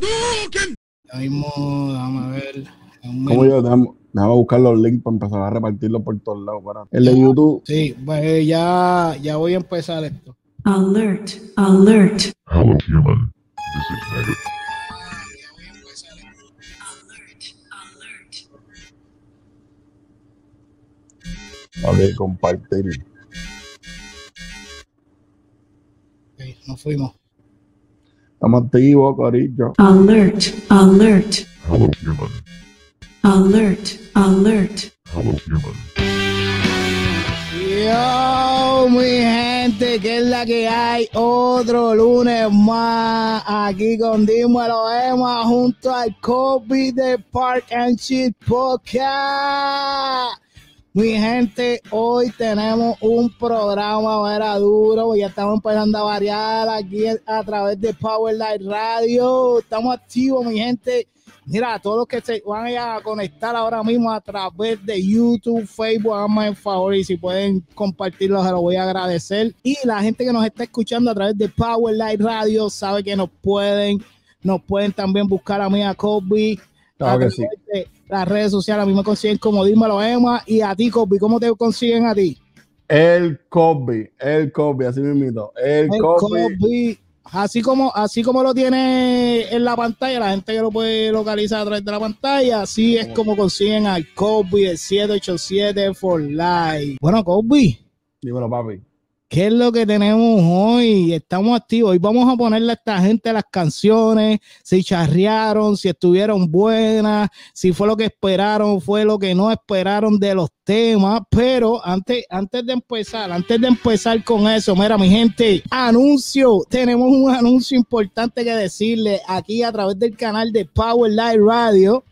Hadouken! Ahora mismo, déjame ver. Como yo, déjame, déjame buscar los links para empezar a repartirlos por todos lados. Para. El de YouTube, Sí, pues ya, ya voy a empezar esto. Alert, alert, Hello, human. This is Megan. alert, alert. ok, compartir. Ok, nos fuimos. Estamos activos, Corillo. Alert, alert, Hello, human. alert, alert. Hello, human. Yo, mi gente, que es la que hay. Otro lunes más aquí con Dímelo Emma junto al copy de Park and Chill Podcast. Mi gente, hoy tenemos un programa vera duro, ya estamos empezando a variar aquí a través de Power Light Radio. Estamos activos, mi gente. Mira, todos los que se van a conectar ahora mismo a través de YouTube, Facebook, háganme el favor y si pueden compartirlo, se lo voy a agradecer. Y la gente que nos está escuchando a través de Power Light Radio sabe que nos pueden, nos pueden también buscar a mí a Kobe. Claro que sí. las redes sociales a mí me consiguen como Dímelo Emma y a ti, Kobe, ¿cómo te consiguen a ti? El Kobe, el Kobe, así mismito. El, El. Así como, así como lo tiene en la pantalla, la gente que lo puede localizar a través de la pantalla, así es como consiguen al Kobe, el 787 for life. Bueno, Kobe, Dímelo, papi. ¿Qué es lo que tenemos hoy? Estamos activos. Hoy vamos a ponerle a esta gente las canciones, si charrearon, si estuvieron buenas, si fue lo que esperaron, fue lo que no esperaron de los temas. Pero antes, antes de empezar, antes de empezar con eso, mira, mi gente, anuncio. Tenemos un anuncio importante que decirle aquí a través del canal de Power Live Radio.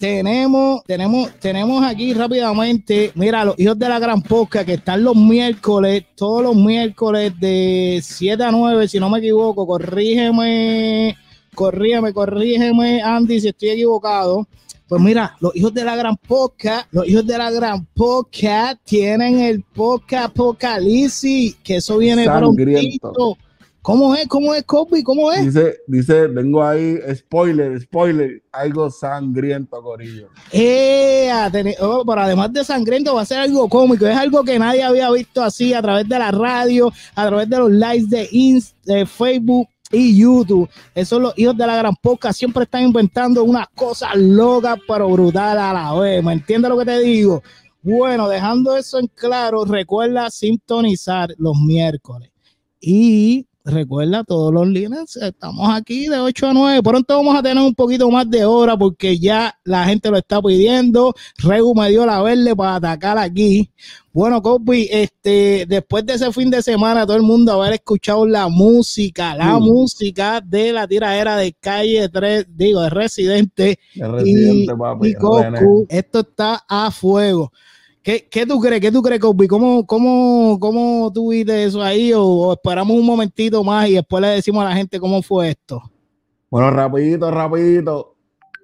Tenemos, tenemos, tenemos aquí rápidamente, mira, los hijos de la gran posca que están los miércoles, todos los miércoles de 7 a 9, si no me equivoco, corrígeme, corrígeme, corrígeme, Andy, si estoy equivocado. Pues mira, los hijos de la gran posca, los hijos de la gran posca tienen el posca apocalipsis, que eso viene Sangriento. prontito. ¿Cómo es? ¿Cómo es, Kobe? ¿Cómo es? Dice, dice, tengo ahí, spoiler, spoiler, algo sangriento, Corillo. Eh, oh, pero además de sangriento va a ser algo cómico, es algo que nadie había visto así a través de la radio, a través de los likes de, Inst- de Facebook y YouTube. Esos los hijos de la gran poca siempre están inventando unas cosas locas pero brutales a la vez. ¿Me entiendes lo que te digo? Bueno, dejando eso en claro, recuerda sintonizar los miércoles. Y recuerda todos los lunes, estamos aquí de 8 a 9. Pronto vamos a tener un poquito más de hora porque ya la gente lo está pidiendo. Regu me dio la verde para atacar aquí. Bueno, Kobe, este, después de ese fin de semana, todo el mundo haber escuchado la música, la Mm. música de la tiradera de calle 3, digo, de Residente El residente, y, papi. y. Goku. Esto está a fuego. ¿Qué, qué tú crees? ¿Qué tú crees, Kobe? ¿Cómo, cómo, cómo tú viste eso ahí? O, o esperamos un momentito más y después le decimos a la gente cómo fue esto? Bueno, rapidito, rapidito.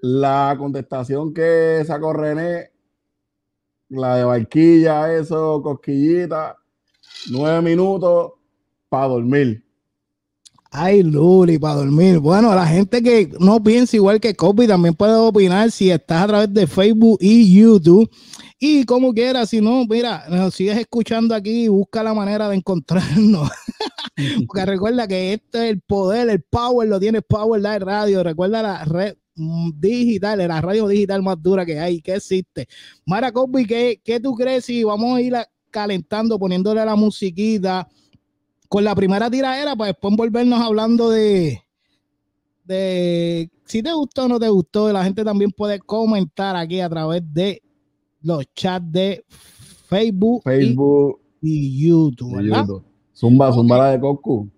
La contestación que sacó René, la de barquilla, eso, cosquillita, nueve minutos para dormir. Ay, Luli, para dormir. Bueno, la gente que no piensa igual que Kobe también puede opinar si estás a través de Facebook y YouTube. Y como quieras, si no, mira, nos sigues escuchando aquí, busca la manera de encontrarnos. Porque recuerda que este es el poder, el power lo tiene Power Live Radio. Recuerda la red mm, digital, la radio digital más dura que hay, que existe. Mara Kobe, ¿qué, ¿qué tú crees si vamos a ir a- calentando, poniéndole la musiquita? con la primera tiradera, para después volvernos hablando de, de si te gustó o no te gustó. La gente también puede comentar aquí a través de los chats de Facebook, y- Facebook Y, YouTube, ¿verdad? YouTube. Zumba, zumba la de Coscu.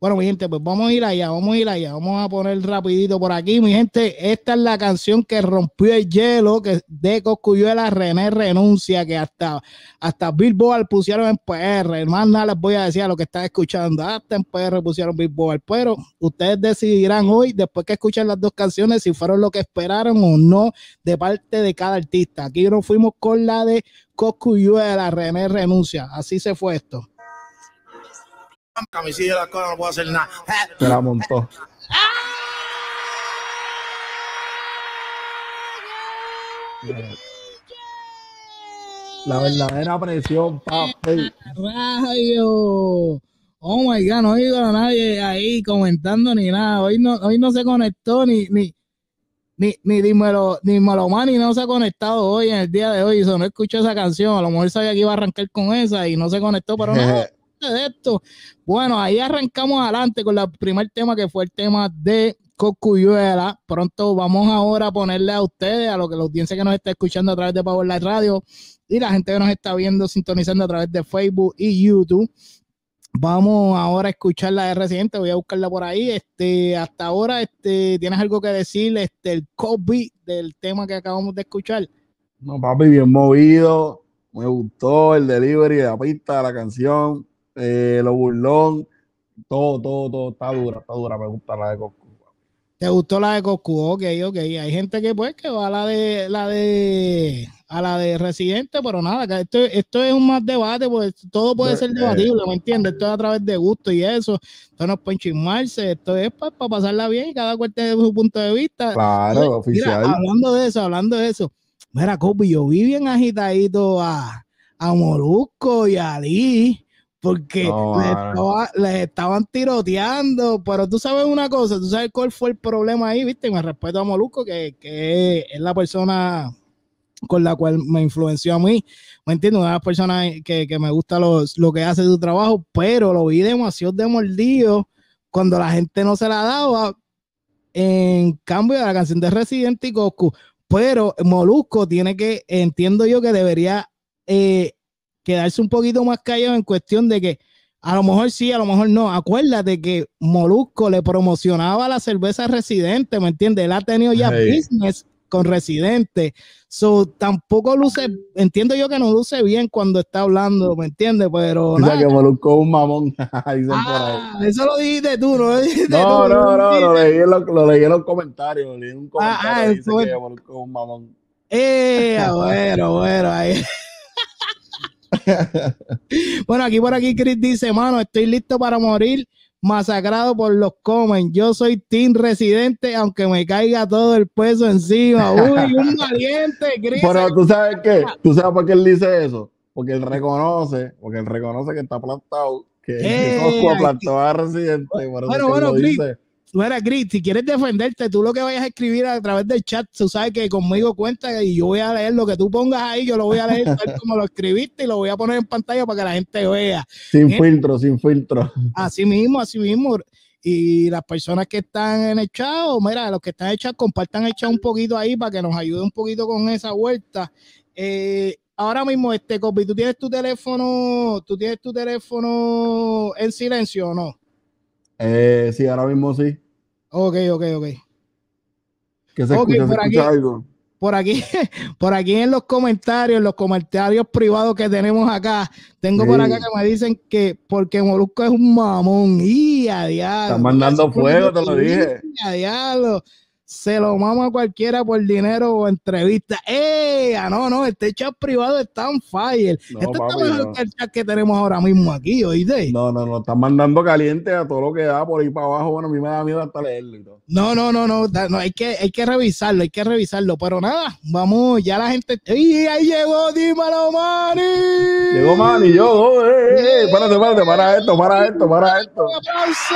Bueno, mi gente, pues vamos a ir allá, vamos a ir allá, vamos a poner rapidito por aquí, mi gente, esta es la canción que rompió el hielo, que de Coscuyuela René renuncia, que hasta, hasta Billboard pusieron en PR, más nada les voy a decir a lo que están escuchando, hasta en PR pusieron Billboard, pero ustedes decidirán hoy, después que escuchen las dos canciones, si fueron lo que esperaron o no de parte de cada artista. Aquí nos fuimos con la de Coscuyuela René renuncia, así se fue esto a mí si no puedo hacer nada. Se la montó. La verdadera presión, papi. ¡Rayo! Oh my god, no oigo a nadie ahí comentando ni nada. Hoy no, hoy no se conectó ni, ni, ni, ni, dímelo, ni Malomani no se ha conectado hoy en el día de hoy. Eso no escuchó esa canción. A lo mejor sabía que iba a arrancar con esa y no se conectó para nada. de esto. Bueno, ahí arrancamos adelante con el primer tema que fue el tema de Cocuyuela. Pronto vamos ahora a ponerle a ustedes, a lo que la audiencia que nos está escuchando a través de Power Light Radio y la gente que nos está viendo, sintonizando a través de Facebook y YouTube. Vamos ahora a escuchar la de Residente, voy a buscarla por ahí. Este, hasta ahora, este, ¿tienes algo que decir? Este, el copy del tema que acabamos de escuchar. No, papi, bien movido. Me gustó el delivery de la pista, la canción, eh, lo burlón, todo, todo, todo. Está dura, está dura. Me gusta la de Coscu. ¿Te gustó la de Coscu? Ok, ok. Hay gente que pues que va a la de la de a la de Residente, pero nada, esto, esto es un más debate, pues todo puede ser debatible, ¿me entiendes? Esto es a través de gusto y eso. Esto no es para enchismarse, esto es para, pasarla bien y cada cual tiene su punto de vista. Claro, oficial. hablando de eso, hablando de eso. Mira, Copi, yo vi bien agitadito a, a Molusco y a Ali porque No, les, mano. estaba- les estaban tiroteando, pero tú sabes una cosa, tú sabes cuál fue el problema ahí, viste, me respeto a Molusco, que, que es la persona con la cual me influenció a mí, ¿me entiendes? Una de las personas que, que me gusta los- lo que hace su trabajo, pero lo vi demasiado de mordido cuando la gente no se la daba en cambio de la canción de Residente y Goku. Pero Molusco tiene que, entiendo yo que debería eh, quedarse un poquito más callado en cuestión de que a lo mejor sí, a lo mejor no. Acuérdate que Molusco le promocionaba la cerveza Residente, ¿me entiendes? Él ha tenido ya Hey. business con Residente. So, tampoco luce, entiendo yo que no luce bien cuando está hablando, ¿me entiendes? Pero O sea, nada. que Molusco es un mamón. Ah, eso lo dijiste tú, no lo dijiste No, tú, no, no, lo leí, en los, lo leí en los comentarios. Lo leí en un Ah, comentario ah, el dice que Molusco es un mamón. Eh, bueno, bueno, ahí. Bueno, aquí por aquí Chris dice, mano, estoy listo para morir masacrado por los comen. Yo soy team residente, aunque me caiga todo el peso encima. Uy, un valiente, Chris. Pero tú sabes qué, tú sabes por qué él dice eso. Porque él reconoce, porque él reconoce que está plantado, que Coscu ay, aplastó a Residente. Por eso bueno, que bueno, Chris, dice. Mira, Chris, si quieres defenderte, tú lo que vayas a escribir a través del chat, tú sabes que conmigo cuenta y yo voy a leer lo que tú pongas ahí, yo lo voy a leer tal como lo escribiste y lo voy a poner en pantalla para que la gente vea. Sin filtro, sin filtro. Así mismo, así mismo. Y las personas que están en el chat, o mira, los que están en el chat, compartan el chat un poquito ahí para que nos ayude un poquito con esa vuelta. Eh, ahora mismo, este Copy, ¿tú tienes tu teléfono, tú tienes tu teléfono en silencio o no? Eh, sí, ahora mismo sí. Ok, ok, ok. Que se Ok, escucha, se por aquí- algo. Por aquí, por aquí en los comentarios, en los comentarios privados que tenemos acá, tengo por acá que me dicen que porque Molusco es un mamón. Y a diablo. Están mandando fuego, te lo dije. Y a diablo. Se lo mama a cualquiera por dinero o entrevista. ¡Eh! Ah, no, no, este chat privado está on fire. No, Esto papi, está mejor no. que el chat que tenemos ahora mismo aquí, ¿oíste? No, no, no, están mandando caliente a todo lo que da por ahí para abajo. Bueno, a mí me da miedo hasta leerlo y todo. No, no, no, no, no, hay que, hay que revisarlo, hay que revisarlo. Pero nada, vamos, ya la gente. ¡Y ahí llegó! ¡Dímelo, Manny! Llegó man y yo, eh, eh, eh, espérate, espérate, para esto, para esto, para esto. ¡Un aplauso!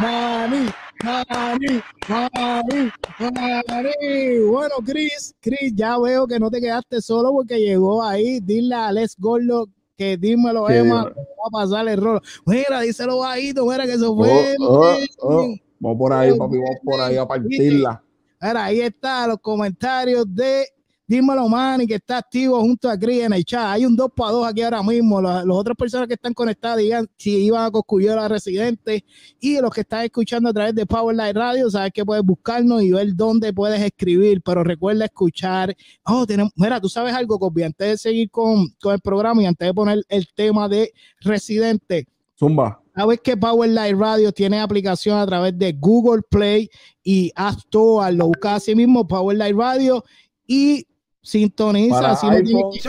¡Mani! ¡Mani! ¡Mani! ¡Mani! Bueno, Chris, Chris, ya veo que no te quedaste solo porque llegó ahí. Dile a Alex Gordo que dímelo, Emma, que va a pasar el rol. Mira, díselo bajito, mira que eso Oh, fue. oh, oh. Vamos por ahí, papi, vamos por ahí a partirla. Mira, ahí está los comentarios de Dímelo Manny, que está activo junto a Chris en el chat. Hay un 2 para 2 aquí ahora mismo. Las las otras personas que están conectadas digan si iban a Coscuyola Residente. Y los que están escuchando a través de Power Light Radio, sabes que puedes buscarnos y ver dónde puedes escribir. Pero recuerda escuchar. Oh, tenemos, mira, tú sabes algo, Cosby, antes de seguir con, con el programa y antes de poner el tema de Residente. Zumba. Sabes que Power Light Radio tiene aplicación a través de Google Play y App Store. Lo buscas así mismo, Power Light Radio, y sintoniza. Así no tienes que-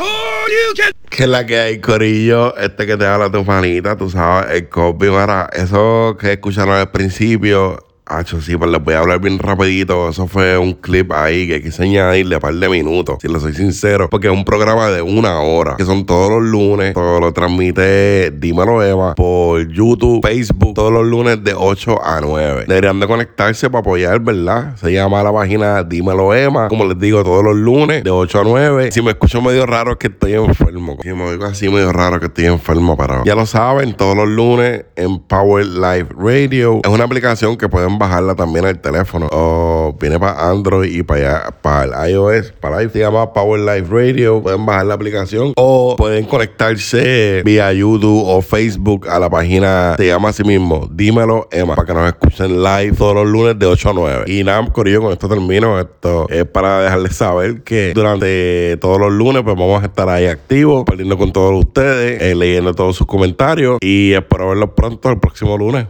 Que es la que hay, Corillo, este que te habla tu panita, tú sabes, el copy, para eso que escucharon al principio, Hacho, sí, pues les voy a hablar bien rapidito. Eso fue un clip ahí que quise añadirle a par de minutos, si les soy sincero, porque es un programa de una hora, que son todos los lunes, todo lo transmite Dímelo Eva por YouTube, Facebook, todos los lunes de 8 a 9. Deberían de conectarse para apoyar, ¿verdad? Se llama la página Dímelo Ema, como les digo, todos los lunes de 8 a 9. Si me escucho medio raro es que estoy enfermo. Si me oigo así medio raro que estoy enfermo, pero ya lo saben, todos los lunes en Power Live Radio. Es una aplicación que pueden bajarla también al teléfono. O viene para Android y para para el iOS, para iPhone. Se llama Power Live Radio. Pueden bajar la aplicación o pueden conectarse vía YouTube o Facebook a la página. Se llama así mismo, Dímelo Emma, para que nos escuchen live todos los lunes de 8 a 9. Y nada, Corillo, con esto termino. Esto es para dejarles saber que durante todos los lunes, pues vamos a estar ahí activos, perdiendo con todos ustedes, eh, leyendo todos sus comentarios y espero verlos pronto el próximo lunes.